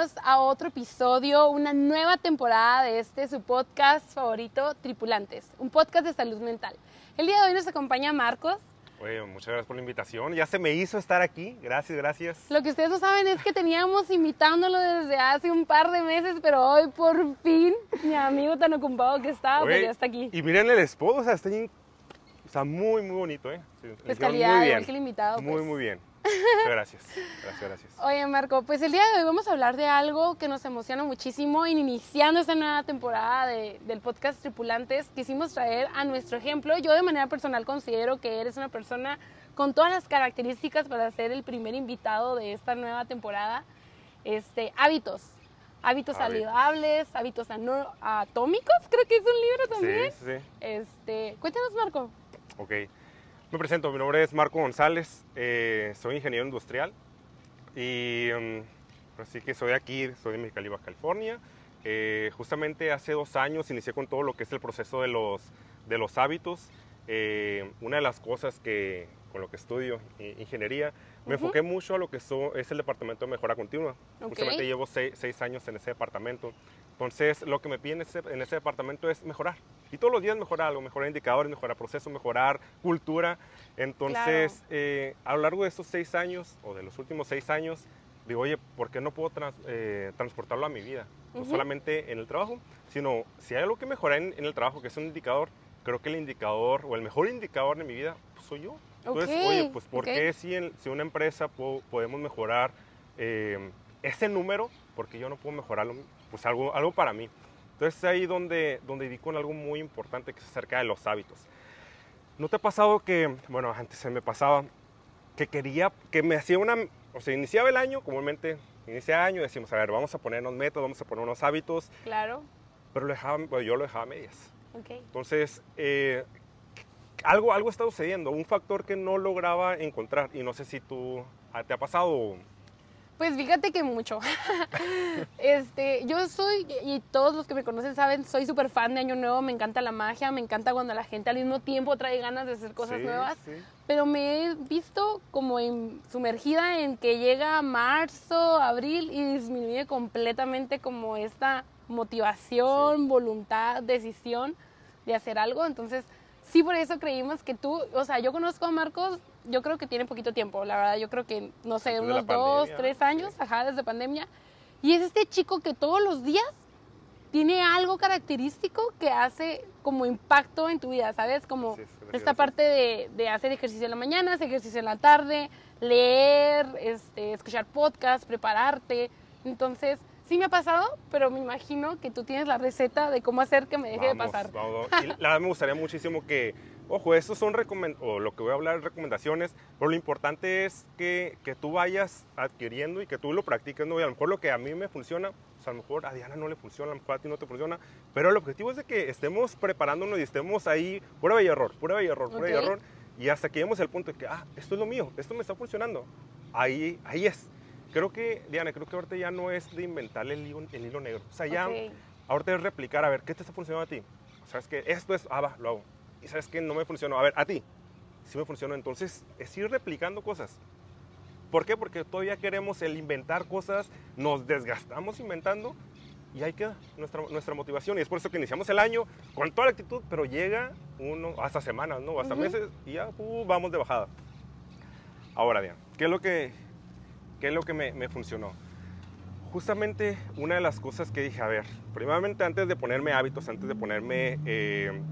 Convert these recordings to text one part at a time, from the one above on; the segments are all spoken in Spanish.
bienvenidos a otro episodio, una nueva temporada de este su podcast favorito, Tripulantes, un podcast de salud mental. El día de hoy nos acompaña Marcos. Oye, muchas gracias por la invitación. Ya se me hizo estar aquí. Gracias, gracias. Lo que ustedes no saben es que teníamos invitándolo desde hace un par de meses, pero hoy por fin mi amigo tan ocupado que está, pues ya está aquí. Y miren el spot, o sea, está, está muy, muy bonito, ¿eh? Sí, Pues calidad, muy bien. que el invitado, Muy, pues. muy bien. Gracias. Gracias, gracias. Oye, Marco, pues el día de hoy vamos a hablar de algo que nos emociona muchísimo. Iniciando esta nueva temporada de- del podcast Tripulantes, quisimos traer a nuestro ejemplo. Yo, de manera personal, considero que eres una persona con todas las características para ser el primer invitado de esta nueva temporada. Este, hábitos. Hábitos saludables, hábitos atómicos, creo que es un libro también. Sí, sí, sí. Este, cuéntanos, Marco. Ok. Me presento, mi nombre es Marco González, eh, soy ingeniero industrial y mm, así que soy aquí, soy de Mexicali, Baja California. Justamente hace dos años inicié con todo lo que es el proceso de los, de los hábitos. Eh, una de las cosas que con lo que estudio ingeniería, me Ujú. enfoqué mucho a lo que so- es el departamento de mejora continua. Ok. Justamente llevo seis, seis años en ese departamento. Entonces, lo que me piden en ese, en ese departamento es mejorar. Y todos los días mejorar algo, mejorar indicadores, mejorar procesos, mejorar cultura. Entonces, eh, a lo largo de estos seis años, o de los últimos seis años, digo, oye, ¿por qué no puedo trans- eh, transportarlo a mi vida? No Ujú. solamente en el trabajo, sino si hay algo que mejorar en, en el trabajo, que es un indicador, creo que el indicador, o el mejor indicador de mi vida, pues, soy yo. Entonces, Ok, oye, pues ¿por ok. qué si, en, si una empresa po- podemos mejorar eh, ese número, porque yo no puedo mejorarlo, pues algo, algo para mí? Entonces es ahí donde, donde di con algo muy importante que es acerca de los hábitos. ¿No te ha pasado que, bueno, antes se me pasaba, que quería, que me hacía una, o sea, iniciaba el año, comúnmente inicia año, decimos, a ver, vamos a ponernos metas, vamos a poner unos hábitos, Claro. pero lo dejaba, bueno, yo lo dejaba a medias. Ok. Entonces, eh, algo, algo está sucediendo, un factor que no lograba encontrar y no sé si tú ah, te ha pasado. Pues fíjate que mucho. este, yo soy, y todos los que me conocen saben, soy súper fan de Año Nuevo, me encanta la magia, me encanta cuando la gente al mismo tiempo trae ganas de hacer cosas Sí, nuevas, sí. pero me he visto como en- sumergida en que llega marzo, abril y disminuye completamente como esta motivación, voluntad, decisión de hacer algo, entonces sí por eso creímos que tú, o sea, yo conozco a Marcos, yo creo que tiene poquito tiempo, la verdad, yo creo que, no sé, unos dos, tres sí. años, ajá, desde pandemia, y es este chico que todos los días tiene algo característico que hace como impacto en tu vida, ¿sabes? Como Sí, sí, esta parte de, de hacer ejercicio en la mañana, hacer ejercicio en la tarde, leer, este, escuchar podcast, prepararte. Entonces, sí me ha pasado, pero me imagino que tú tienes la receta de cómo hacer que me deje de Vamos, pasar. vamos. Y la verdad me gustaría muchísimo que, ojo, estos son recomendaciones, o lo que voy a hablar es recomendaciones, pero lo importante es que, que tú vayas adquiriendo y que tú lo practiques, ¿no? Y a lo mejor lo que a mí me funciona, pues a lo mejor a Diana no le funciona, a lo mejor a ti no te funciona, pero el objetivo es de que estemos preparándonos y estemos ahí, prueba y error, prueba y error, prueba y Ok. error, y hasta que lleguemos al punto de que, ah, esto es lo mío, esto me está funcionando, ahí, ahí es. Creo que, Diana, creo que ahorita ya no es de inventar el hilo, el hilo negro. O sea, ya, Ok. Ahorita es replicar, a ver, ¿qué te está funcionando a ti? ¿Sabes que Esto es, ah, va, lo hago. Y sabes que no me funcionó, a ver, a ti, sí me funcionó. Entonces, es ir replicando cosas. ¿Por qué? Porque todavía queremos el inventar cosas, nos desgastamos inventando y ahí queda nuestra, nuestra motivación. Y es por eso que iniciamos el año con toda la actitud, pero llega uno, hasta semanas, ¿no? Hasta meses y ya uh, vamos de bajada. Ahora, Diana, ¿qué es lo que, qué es lo que me, me funcionó? Justamente una de las cosas que dije, a ver, primeramente antes de ponerme hábitos, antes de ponerme eh,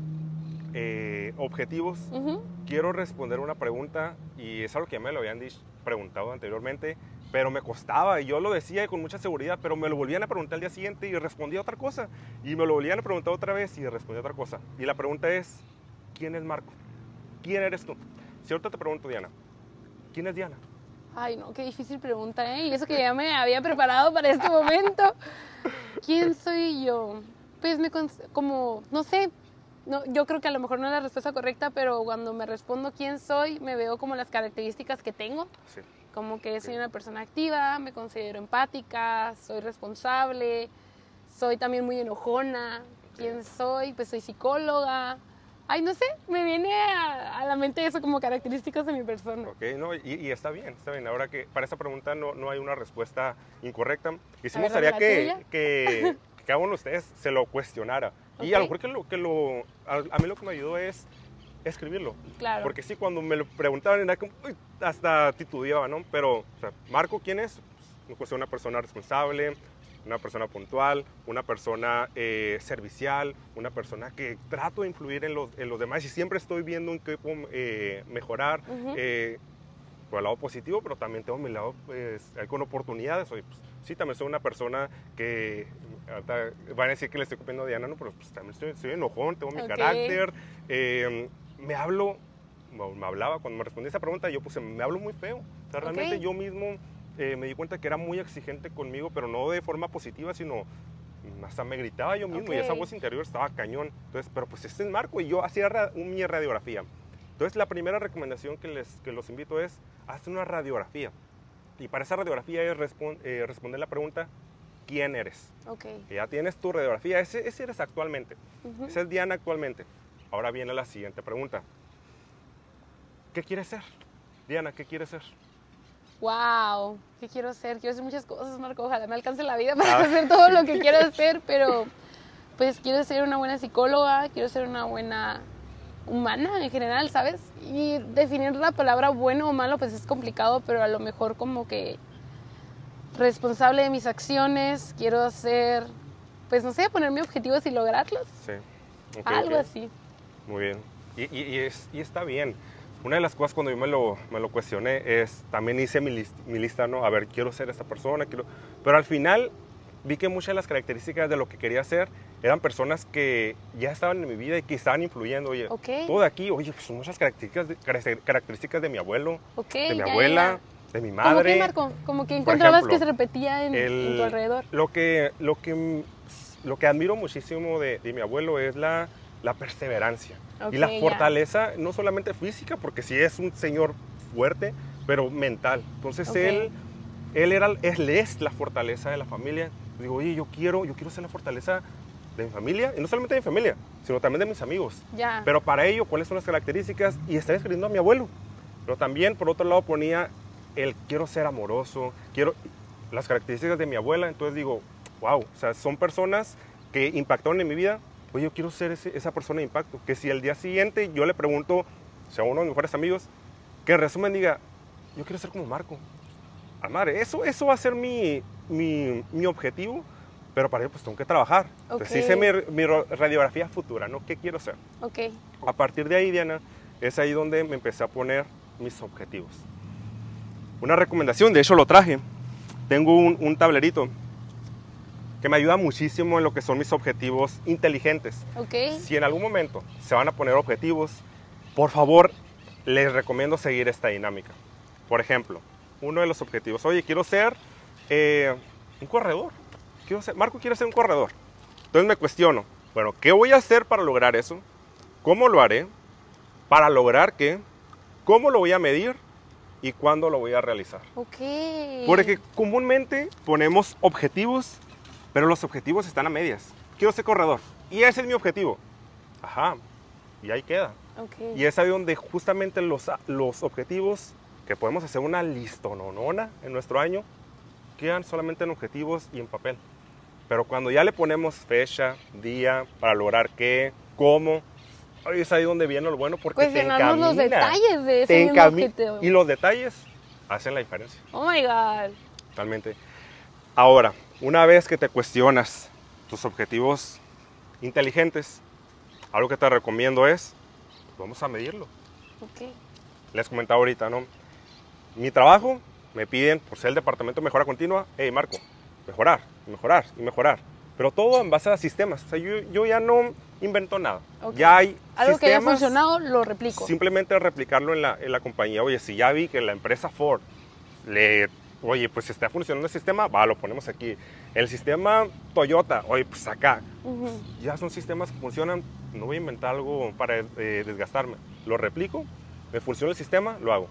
eh, objetivos, Ujú. quiero responder una pregunta y es algo que ya me lo habían dicho, preguntado anteriormente, pero me costaba y yo lo decía con mucha seguridad, pero me lo volvían a preguntar al día siguiente y respondía otra cosa y me lo volvían a preguntar otra vez y respondía otra cosa. Y la pregunta es, ¿quién es Marco? ¿Quién eres tú? Si ahorita te pregunto, Diana, ¿quién es Diana? Ay, no, qué difícil pregunta, ¿eh? Y eso que ya me había preparado para este momento. ¿Quién soy yo? Pues me, como, no sé, no, yo creo que a lo mejor no es la respuesta correcta, pero cuando me respondo quién soy, me veo como las características que tengo. Sí. Como que soy una persona activa, me considero empática, soy responsable, soy también muy enojona. ¿Quién soy? Pues soy psicóloga. Ay, no sé, me viene a, a la mente eso como características de mi persona. Ok, no, y, y está bien, está bien. Ahora que para esa pregunta no, no hay una respuesta incorrecta. Y sí me gustaría que, que, que cada uno de ustedes se lo cuestionara. Y a lo mejor que lo, que lo, a, a mí lo que me ayudó es escribirlo. Claro. Porque sí, cuando me lo preguntaban era como, uy, hasta titubeaba, ¿no? Pero, o sea, Marco, ¿quién es? Me cuestiona una persona responsable, una persona puntual, una persona eh, servicial, una persona que trato de influir en los, en los demás y siempre estoy viendo en qué puedo eh, mejorar. Eh, por el lado positivo, pero también tengo mi lado pues, con oportunidades. Oye, pues, sí, también soy una persona que van a decir que le estoy copiando a Diana, ¿no? pero pues, también estoy, soy enojón, tengo mi carácter, eh, me hablo, me, hablaba, cuando me respondí esa pregunta, yo puse, me hablo muy feo. O sea, realmente yo mismo eh, me di cuenta que era muy exigente conmigo, pero no de forma positiva, sino hasta me gritaba yo mismo y esa voz interior estaba cañón. Entonces, pero pues este es Marco y yo hacía ra- mi radiografía. Entonces, la primera recomendación que, les, que los invito es, hacer una radiografía. Y para esa radiografía es respon- eh, responder la pregunta, ¿quién eres? Ok. Que ya tienes tu radiografía, ese, ese eres actualmente. Ujú. Esa es Diana actualmente. Ahora viene la siguiente pregunta. ¿Qué quieres ser? Diana, ¿qué quieres ser? Wow, ¿qué quiero hacer? Quiero hacer muchas cosas, Marco. Ojalá me alcance la vida para Ah. hacer todo lo que quiero hacer, pero pues quiero ser una buena psicóloga, quiero ser una buena humana en general, ¿sabes? Y definir la palabra bueno o malo pues es complicado, pero a lo mejor como que responsable de mis acciones, quiero ser, pues no sé, ponerme objetivos y lograrlos, Sí. Ok, algo así. Muy bien. Y, y- y es, y está bien. Una de las cosas cuando yo me lo, me lo cuestioné es, también hice mi, lis- mi lista, ¿no? A ver, quiero ser esta persona, quiero... Pero al final vi que muchas de las características de lo que quería ser eran personas que ya estaban en mi vida y que estaban influyendo. Oye, Ok. todo de aquí, oye, pues son muchas características de, caracter- características de mi abuelo, Ok, de mi ya, abuela, ya. de mi ¿Cómo madre. que, Marco? Como que encontrabas ejemplo, que se repetía en, en el- tu alrededor. Lo que, lo que, lo que admiro muchísimo de, de mi abuelo es la, la perseverancia y la fortaleza, no solamente física, porque sí es un señor fuerte, pero mental. Entonces Ok. él, él, era, él es la fortaleza de la familia. Digo, oye, yo quiero, yo quiero ser la fortaleza de mi familia, y no solamente de mi familia, sino también de mis amigos. Ya. Pero para ello, ¿cuáles son las características? Y estaba escribiendo a mi abuelo. Pero también, por otro lado, ponía el quiero ser amoroso, quiero las características de mi abuela. Entonces digo, wow, o sea, son personas que impactaron en mi vida. Oye, yo quiero ser ese- esa persona de impacto. Que si el día siguiente yo le pregunto, sea, uno de mis mejores amigos, que en resumen diga, yo quiero ser como Marco. A madre, eso, eso va a ser mi, mi, mi objetivo, pero para ello pues tengo que trabajar. Entonces Ok. hice mi, mi radiografía futura, ¿no? ¿Qué quiero ser? Ok. A partir de ahí, Diana, es ahí donde me empecé a poner mis objetivos. Una recomendación, de hecho lo traje. Tengo un, un tablerito que me ayuda muchísimo en lo que son mis objetivos inteligentes. Ok. Si en algún momento se van a poner objetivos, por favor, les recomiendo seguir esta dinámica. Por ejemplo, uno de los objetivos, oye, quiero ser eh, un corredor. Quiero ser, Marco quiere ser un corredor. Entonces me cuestiono, bueno, ¿qué voy a hacer para lograr eso? ¿Cómo lo haré? ¿Para lograr qué? ¿Cómo lo voy a medir? ¿Y cuándo lo voy a realizar? Ok. Porque comúnmente ponemos objetivos, pero los objetivos están a medias. Quiero ser corredor. Y ese es mi objetivo. Ajá. Y ahí queda. Ok. Y es ahí donde justamente los, los objetivos, que podemos hacer una listononona en nuestro año, quedan solamente en objetivos y en papel. Pero cuando ya le ponemos fecha, día, para lograr qué, cómo, ahí es ahí donde viene lo bueno porque te Cuestionarnos los encamina. detalles de ese mismo objetivo. Y los detalles hacen la diferencia. Oh my God. Totalmente. Ahora, una vez que te cuestionas tus objetivos inteligentes, algo que te recomiendo es, vamos a medirlo. Ok. Les comentaba ahorita, ¿no? Mi trabajo, me piden, por ser el departamento de mejora continua, hey Marco, mejorar, mejorar y mejorar. Pero todo en base a sistemas. O sea, yo, yo ya no invento nada. Ya hay Algo que haya funcionado, lo replico. Simplemente replicarlo en la, en la compañía. Oye, si ya vi que la empresa Ford le, oye, pues está funcionando el sistema, va, lo ponemos aquí. El sistema Toyota, oye, pues acá. Ujú. Ya son sistemas que funcionan, no voy a inventar algo para eh, desgastarme. Lo replico, me funciona el sistema, lo hago.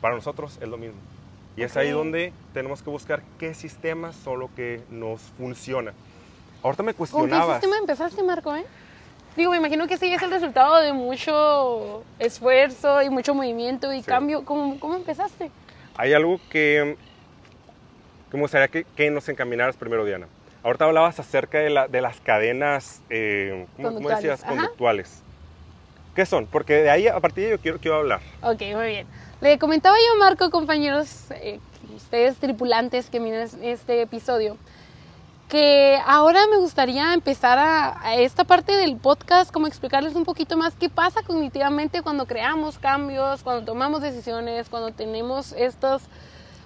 Para nosotros es lo mismo. Y es ahí donde tenemos que buscar qué sistemas son lo que nos funciona. Ahorita me ¿Con qué cuestionabas. sistema empezaste, Marco, eh? Digo, me imagino que sí es el resultado de mucho esfuerzo y mucho movimiento y Sí. cambio. ¿Cómo, ¿Cómo empezaste? Hay algo que, que me gustaría que, que nos encaminaras primero, Diana. Ahorita hablabas acerca de, la- de las cadenas, eh, ¿cómo, decías? ajá. Conductuales. ¿Qué son? Porque de ahí, a partir de ello, quiero, quiero hablar. Ok, muy bien. Le comentaba yo a Marco, compañeros, eh, ustedes tripulantes que miran este episodio, que ahora me gustaría empezar a, a esta parte del podcast, como explicarles un poquito más qué pasa cognitivamente cuando creamos cambios, cuando tomamos decisiones, cuando tenemos estos,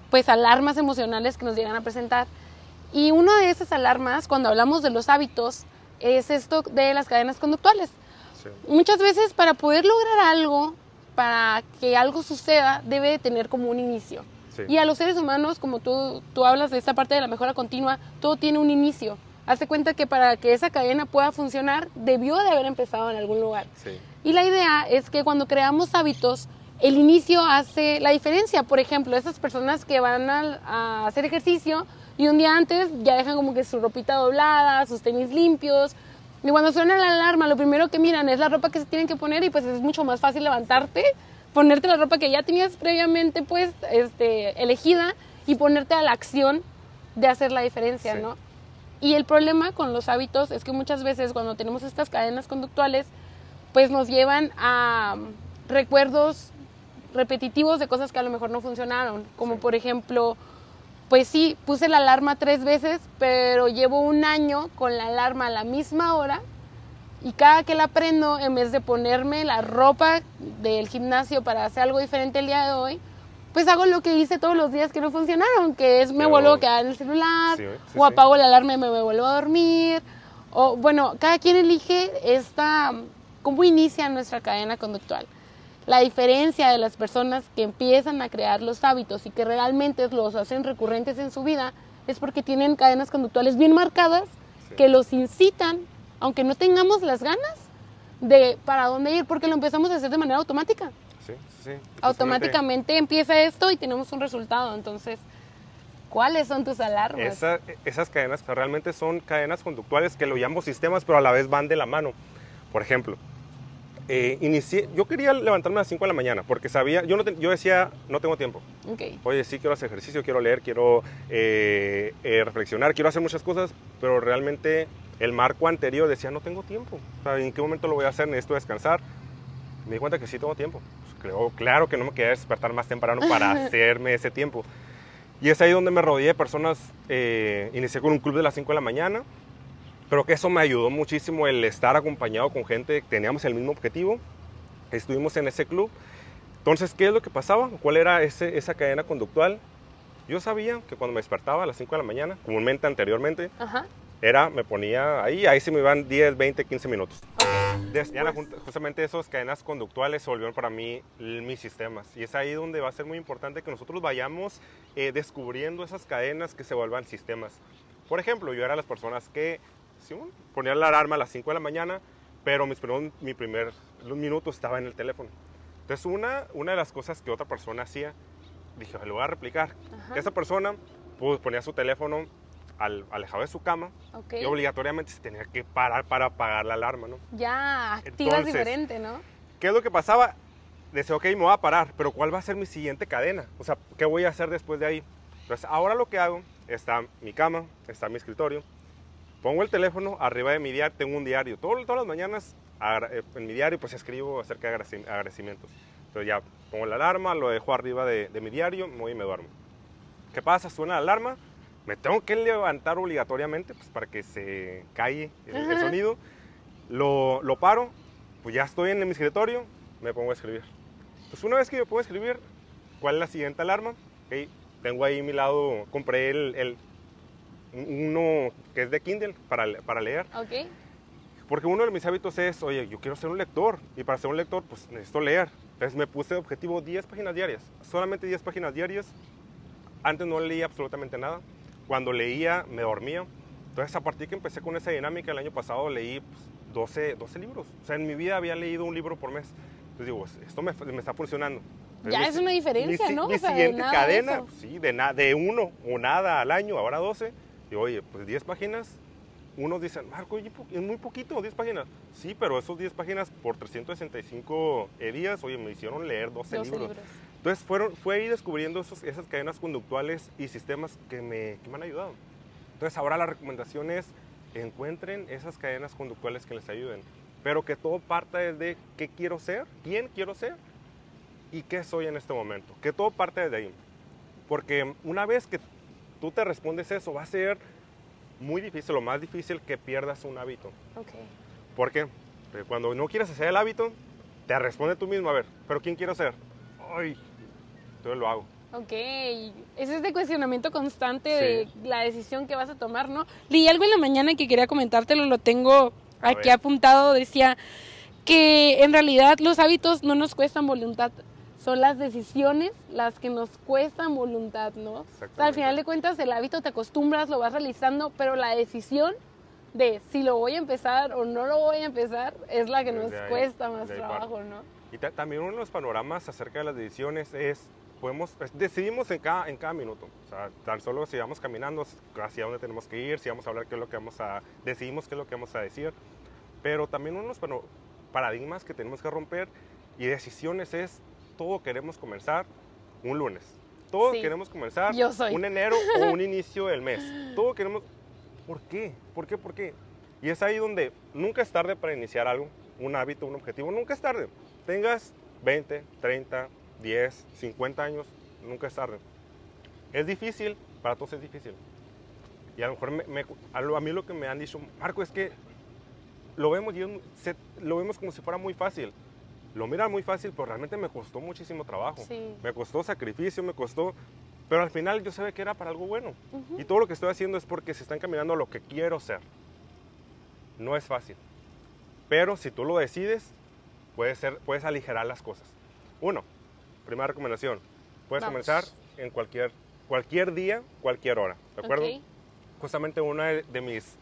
pues, alarmas emocionales que nos llegan a presentar. Y una de esas alarmas, cuando hablamos de los hábitos, es esto de las cadenas conductuales Sí. muchas veces para poder lograr algo, para que algo suceda, debe de tener como un inicio. Sí. Y a los seres humanos, como tú, tú hablas de esta parte de la mejora continua, todo tiene un inicio. Hazte cuenta que para que esa cadena pueda funcionar, debió de haber empezado en algún lugar. Sí. Y la idea es que cuando creamos hábitos, el inicio hace la diferencia. Por ejemplo, esas personas que van a, a hacer ejercicio y un día antes ya dejan como que su ropita doblada, sus tenis limpios. Y cuando suena la alarma, lo primero que miran es la ropa que se tienen que poner y pues es mucho más fácil levantarte, ponerte la ropa que ya tenías previamente pues este, elegida y ponerte a la acción de hacer la diferencia, Sí. ¿no? Y el problema con los hábitos es que muchas veces cuando tenemos estas cadenas conductuales, pues nos llevan a mm, recuerdos repetitivos de cosas que a lo mejor no funcionaron. Como Sí. por ejemplo, pues sí, puse la alarma tres veces, pero llevo un año con la alarma a la misma hora y cada que la prendo, en vez de ponerme la ropa del gimnasio para hacer algo diferente el día de hoy, pues hago lo que hice todos los días que no funcionaron, que es me Pero- vuelvo a quedar en el celular, Sí, sí, o apago la alarma y me vuelvo a dormir, o bueno, cada quien elige esta, cómo inicia nuestra cadena conductual. La diferencia de las personas que empiezan a crear los hábitos y que realmente los hacen recurrentes en su vida es porque tienen cadenas conductuales bien marcadas Sí. que los incitan, aunque no tengamos las ganas, de para dónde ir, porque lo empezamos a hacer de manera automática. Sí, sí, Automáticamente empieza esto y tenemos un resultado. Entonces, ¿cuáles son tus alarmas? Esa- esas cadenas realmente son cadenas conductuales que lo llamo sistemas, pero a la vez van de la mano. Por ejemplo, eh, inicié, yo quería levantarme a las 5 de la mañana porque sabía, yo, no te- yo decía, no tengo tiempo. Ok. Oye, sí quiero hacer ejercicio, quiero leer, quiero eh, eh, reflexionar, quiero hacer muchas cosas, pero realmente el marco anterior decía, no tengo tiempo. O sea, ¿En qué momento lo voy a hacer? Necesito descansar. Me di cuenta que sí tengo tiempo. Pues creo, claro que no me quería despertar más temprano para hacerme ese tiempo. Y es ahí donde me rodeé de personas. eh, inicié con un club de las 5 de la mañana, pero que eso me ayudó muchísimo el estar acompañado con gente que teníamos el mismo objetivo. Estuvimos en ese club. Entonces, ¿qué es lo que pasaba? ¿Cuál era ese, esa cadena conductual? Yo sabía que cuando me despertaba a las 5 de la mañana, comúnmente anteriormente, Ajá. era, me ponía ahí, ahí se me iban 10, 20, 15 minutos. La Pues- justamente esas cadenas conductuales se volvieron para mí mis sistemas. Y es ahí donde va a ser muy importante que nosotros vayamos eh, descubriendo esas cadenas que se vuelvan sistemas. Por ejemplo, yo era las personas que bueno, ponía la alarma a las 5 de la mañana, pero mis primeros, mi primer minuto estaba en el teléfono. Entonces, una, una de las cosas que otra persona hacía, dije, lo voy a replicar. Ajá. Esa persona pues, ponía su teléfono al, alejado de su cama Ok. y obligatoriamente se tenía que parar para apagar la alarma, ¿no? Ya, activas Entonces- diferente, ¿no? ¿Qué es lo que pasaba? Decía, ok, me voy a parar, pero ¿cuál va a ser mi siguiente cadena? O sea, ¿qué voy a hacer después de ahí? Entonces, ahora lo que hago, está mi cama, está mi escritorio, pongo el teléfono arriba de mi diario, tengo un diario. Todo- todas las mañanas eh, en mi diario pues escribo acerca de agradeci- agradecimientos. Entonces ya pongo la alarma, lo dejo arriba de, de mi diario, me voy y me duermo. ¿Qué pasa? Suena la alarma, me tengo que levantar obligatoriamente pues, para que se calle el, el sonido. Lo, lo paro, pues ya estoy en mi escritorio, me pongo a escribir. Pues una vez que pongo a escribir, ¿cuál es la siguiente alarma? Ok, tengo ahí a mi lado, compré el, el- uno que es de Kindle para, para leer. Ok. Porque uno de mis hábitos es, oye, yo quiero ser un lector. Y para ser un lector, pues necesito leer. Entonces me puse de objetivo 10 páginas diarias. Solamente 10 páginas diarias. Antes no leía absolutamente nada. Cuando leía, me dormía. Entonces, a partir que empecé con esa dinámica, el año pasado leí pues, 12, 12 libros. O sea, en mi vida había leído un libro por mes. Entonces digo, esto me, me está funcionando. Entonces, Ya mi es una diferencia, mi ¿no? Mi O sea, siguiente de cadena, pues, sí, de, na- de uno o nada al año, ahora 12. Digo, oye, pues 10 páginas, unos dicen, Marco, es muy poquito, 10 páginas. Sí, pero esos 10 páginas por 365 días, oye, me hicieron leer 12, 12 libros. libros. Entonces fueron, fue ahí descubriendo esos- esas cadenas conductuales y sistemas que me, que me han ayudado. Entonces ahora la recomendación es encuentren esas cadenas conductuales que les ayuden, pero que todo parta desde qué quiero ser, quién quiero ser y qué soy en este momento. Que todo parte desde ahí. Porque una vez que tú te respondes eso, va a ser muy difícil, lo más difícil que pierdas un hábito. Ok. ¿Por qué? Porque cuando no quieres hacer el hábito, te responde tú mismo, a ver, ¿pero quién quiero ser? Ay, entonces lo hago. Ok, es este cuestionamiento constante Sí. de la decisión que vas a tomar, ¿no? Leí algo en la mañana que quería comentártelo, lo tengo aquí apuntado, decía que en realidad los hábitos no nos cuestan voluntad, son las decisiones las que nos cuestan voluntad, ¿no? O sea, al final de cuentas el hábito te acostumbras, lo vas realizando, pero la decisión de si lo voy a empezar o no lo voy a empezar es la que nos Desde ahí- cuesta más trabajo, ¿no? Y ta- también uno de los panoramas acerca de las decisiones es, podemos, es- decidimos en cada, en cada minuto. O sea, tan solo si vamos caminando hacia dónde tenemos que ir, si vamos a hablar qué es lo que vamos a, decidimos qué es lo que vamos a decir. Pero también uno de los paradigmas que tenemos que romper y decisiones es, todo queremos comenzar un lunes. Todo Sí. queremos comenzar un enero o un inicio del mes. Todo queremos... ¿Por qué? ¿Por qué? ¿Por qué? Y es ahí donde nunca es tarde para iniciar algo, un hábito, un objetivo. Nunca es tarde. Tengas 20, 30, 10, 50 años, nunca es tarde. Es difícil, para todos es difícil. Y a lo mejor me- me- a, lo- a mí lo que me han dicho, Marco, es que lo vemos, y es mu- se- lo vemos como si fuera muy fácil. Lo miran muy fácil, pero realmente me costó muchísimo trabajo. Sí. Me costó sacrificio, me costó... Pero al final yo sabía que era para algo bueno. Y todo lo que estoy haciendo es porque se están caminando a lo que quiero ser. No es fácil. Pero si tú lo decides, puedes, ser, puedes aligerar las cosas. Uno, primera recomendación. Puedes Vamos. comenzar en cualquier, cualquier día, cualquier hora. ¿De acuerdo? Ok. Justamente uno de, de mis,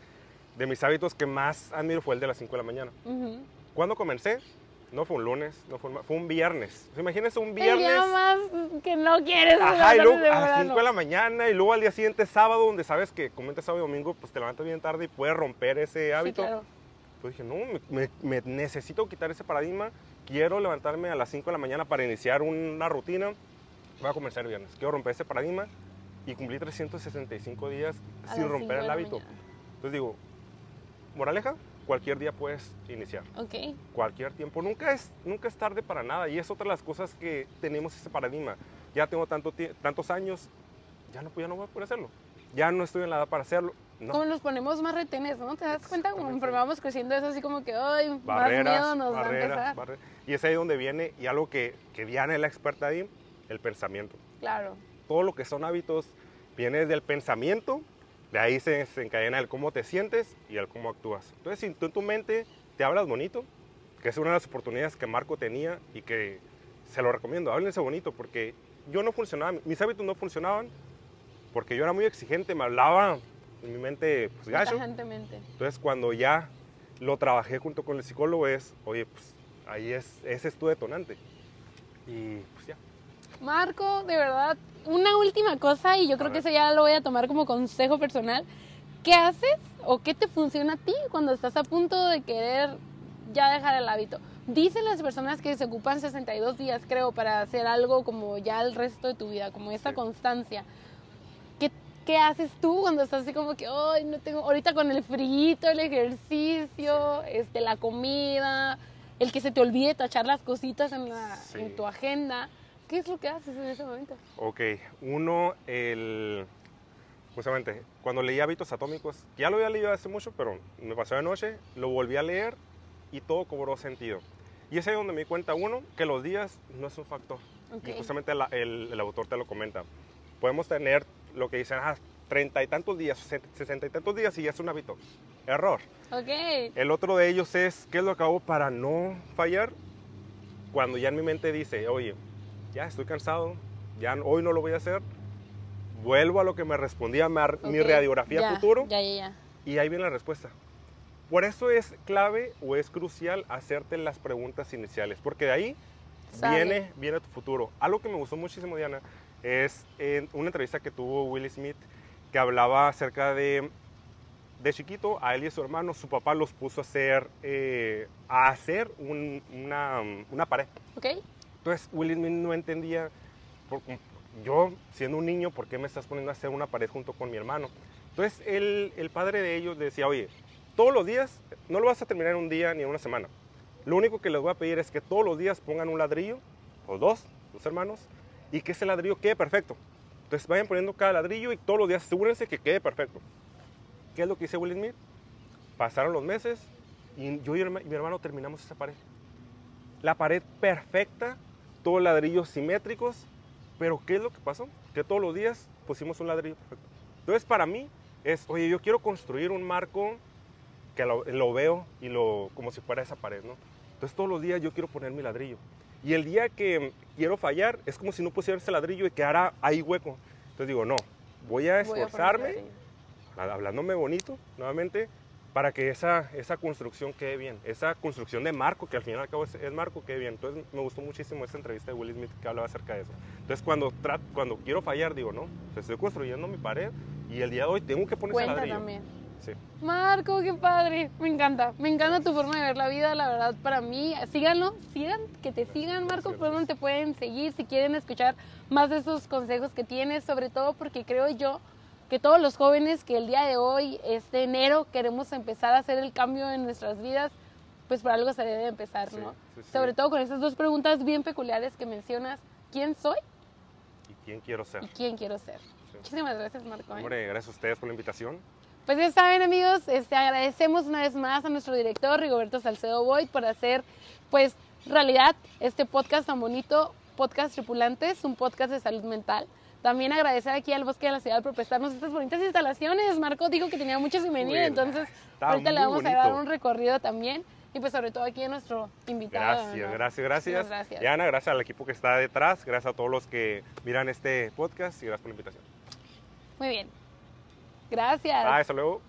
de mis hábitos que más admiro fue el de las 5 de la mañana. Ujú. ¿Cuándo comencé? No fue un lunes, no fue un, fue un viernes. Imagínense un El viernes. día más que no quieres Ajá, y luego a las 5 temprano. de la mañana y luego al día siguiente sábado, donde sabes que comentas sábado y domingo, pues te levantas bien tarde y puedes romper ese Sí, hábito. claro. Pues dije, no, me, me- me necesito quitar ese paradigma. Quiero levantarme a las 5 de la mañana para iniciar una rutina. Voy a comenzar el viernes. Quiero romper ese paradigma y cumplí 365 días A sin romper el hábito. mañana. Entonces digo, moraleja, cualquier día puedes iniciar Ok. cualquier tiempo. Nunca es, nunca es tarde para nada. Y es otra de las cosas que tenemos ese paradigma. Ya tengo tanto tantos años, ya no, ya no voy a poder hacerlo. Ya no estoy en la edad para hacerlo. No. Como nos ponemos más retenes, ¿no? ¿Te das cuenta? Conforme vamos creciendo, es así como que, ay, más barreras, miedo nos va a barreras, empezar. barre- Y es ahí donde viene, y algo que, que Diana es la experta ahí, el pensamiento. Claro. Todo lo que son hábitos viene desde el pensamiento, de ahí se desencadena el cómo te sientes y el cómo actúas. Entonces, si tú en tu mente te hablas bonito, que es una de las oportunidades que Marco tenía y que se lo recomiendo, háblense bonito, porque yo no funcionaba, mis hábitos no funcionaban, porque yo era muy exigente, me hablaba en mi mente pues gacho. Entonces, cuando ya lo trabajé junto con el psicólogo, es, oye, pues ahí es, ese es tu detonante. Y pues ya. Marco, de verdad, una última cosa, y yo creo que eso ya lo voy a tomar como consejo personal. ¿Qué haces o qué te funciona a ti cuando estás a punto de querer ya dejar el hábito? Dicen las personas que se ocupan 62 días, creo, para hacer algo como ya el resto de tu vida, como esta Sí. constancia. ¿Qué, ¿Qué haces tú cuando estás así como que, ay, no tengo, ahorita con el frito, el ejercicio, este, la comida, el que se te olvide tachar las cositas en, la, Sí. en tu agenda? ¿Qué es lo que haces en ese momento? Ok, uno, el... Justamente, cuando leí Hábitos Atómicos, ya lo había leído hace mucho, pero me pasó de noche, lo volví a leer y todo cobró sentido. Y es ahí donde me di cuenta, uno, que los días no es un factor. Ok. Y justamente la- el, el autor te lo comenta. Podemos tener lo que dicen, ah, treinta y tantos días, se- sesenta y tantos días y ya es un hábito. Error. Ok. El otro de ellos es, ¿qué es lo que hago para no fallar? Cuando ya en mi mente dice, oye, ya estoy cansado, ya hoy no lo voy a hacer, vuelvo a lo que me respondía mar- mi radiografía ya, futuro Ya, ya, ya. y ahí viene la respuesta. Por eso es clave o es crucial hacerte las preguntas iniciales, porque de ahí Sale. viene, viene tu futuro. Algo que me gustó muchísimo, Diana, es en una entrevista que tuvo Will Smith que hablaba acerca de de chiquito, a él y a su hermano, su papá los puso a hacer, eh, a hacer un- una, una pared. ¿Ok? Entonces Will Smith no entendía, por- yo siendo un niño, ¿por qué me estás poniendo a hacer una pared junto con mi hermano? Entonces el, el padre de ellos decía, oye, todos los días, no lo vas a terminar en un día ni en una semana. Lo único que les voy a pedir es que todos los días pongan un ladrillo, o dos, los hermanos, y que ese ladrillo quede perfecto. Entonces vayan poniendo cada ladrillo y todos los días asegúrense que quede perfecto. ¿Qué es lo que dice Will Smith? Pasaron los meses y yo y mi hermano terminamos esa pared. La pared perfecta, todos ladrillos simétricos, pero ¿qué es lo que pasó? Que todos los días pusimos un ladrillo perfecto. Entonces para mí es, oye, yo quiero construir un marco que lo, lo veo y lo como si fuera esa pared, ¿no? Entonces todos los días yo quiero poner mi ladrillo. Y el día que quiero fallar es como si no pusiera ese ladrillo y quedara ahí hueco. Entonces digo, no, voy a Voy a poner esforzarme hablándome bonito nuevamente, para que esa, esa construcción quede bien, esa construcción de marco, que al final y al cabo es, es marco, quede bien. Entonces me gustó muchísimo esta entrevista de Will Smith que hablaba acerca de eso. Entonces cuando, tra- cuando quiero fallar, digo, no, pues estoy construyendo mi pared y el día de hoy tengo que poner Cuenta ladrillo. también. Sí. Marco, qué padre. Me encanta. Me encanta tu forma de ver la vida, la verdad, para mí. Síganlo, sigan, que te sigan, Marco. Por donde te pueden seguir si quieren escuchar más de esos consejos que tienes, sobre todo porque creo yo que todos los jóvenes que el día de hoy, este enero, queremos empezar a hacer el cambio en nuestras vidas, pues por algo se debe empezar, Sí, ¿no? sí, sí. Sobre todo con esas dos preguntas bien peculiares que mencionas. ¿Quién soy ¿Y quién quiero ser? y quién quiero ser? Muchísimas gracias, Marco. ¿eh? Hombre, gracias a ustedes por la invitación. Pues ya saben amigos, este, agradecemos una vez más a nuestro director Rigoberto Salcedo Boyd por hacer pues realidad este podcast tan bonito, Podcast Tripulantes, un podcast de salud mental. También agradecer aquí al Bosque de la Ciudad por prestarnos estas bonitas instalaciones. Marco dijo que tenía venir, Muy entonces ahorita le vamos a dar un recorrido también. Y pues sobre todo aquí a nuestro invitado. Gracias, ¿no? gracias, gracias. Gracias. Y Ana, gracias al equipo que está detrás, gracias a todos los que miran este podcast y gracias por la invitación. Muy bien. Gracias. Ah, hasta luego.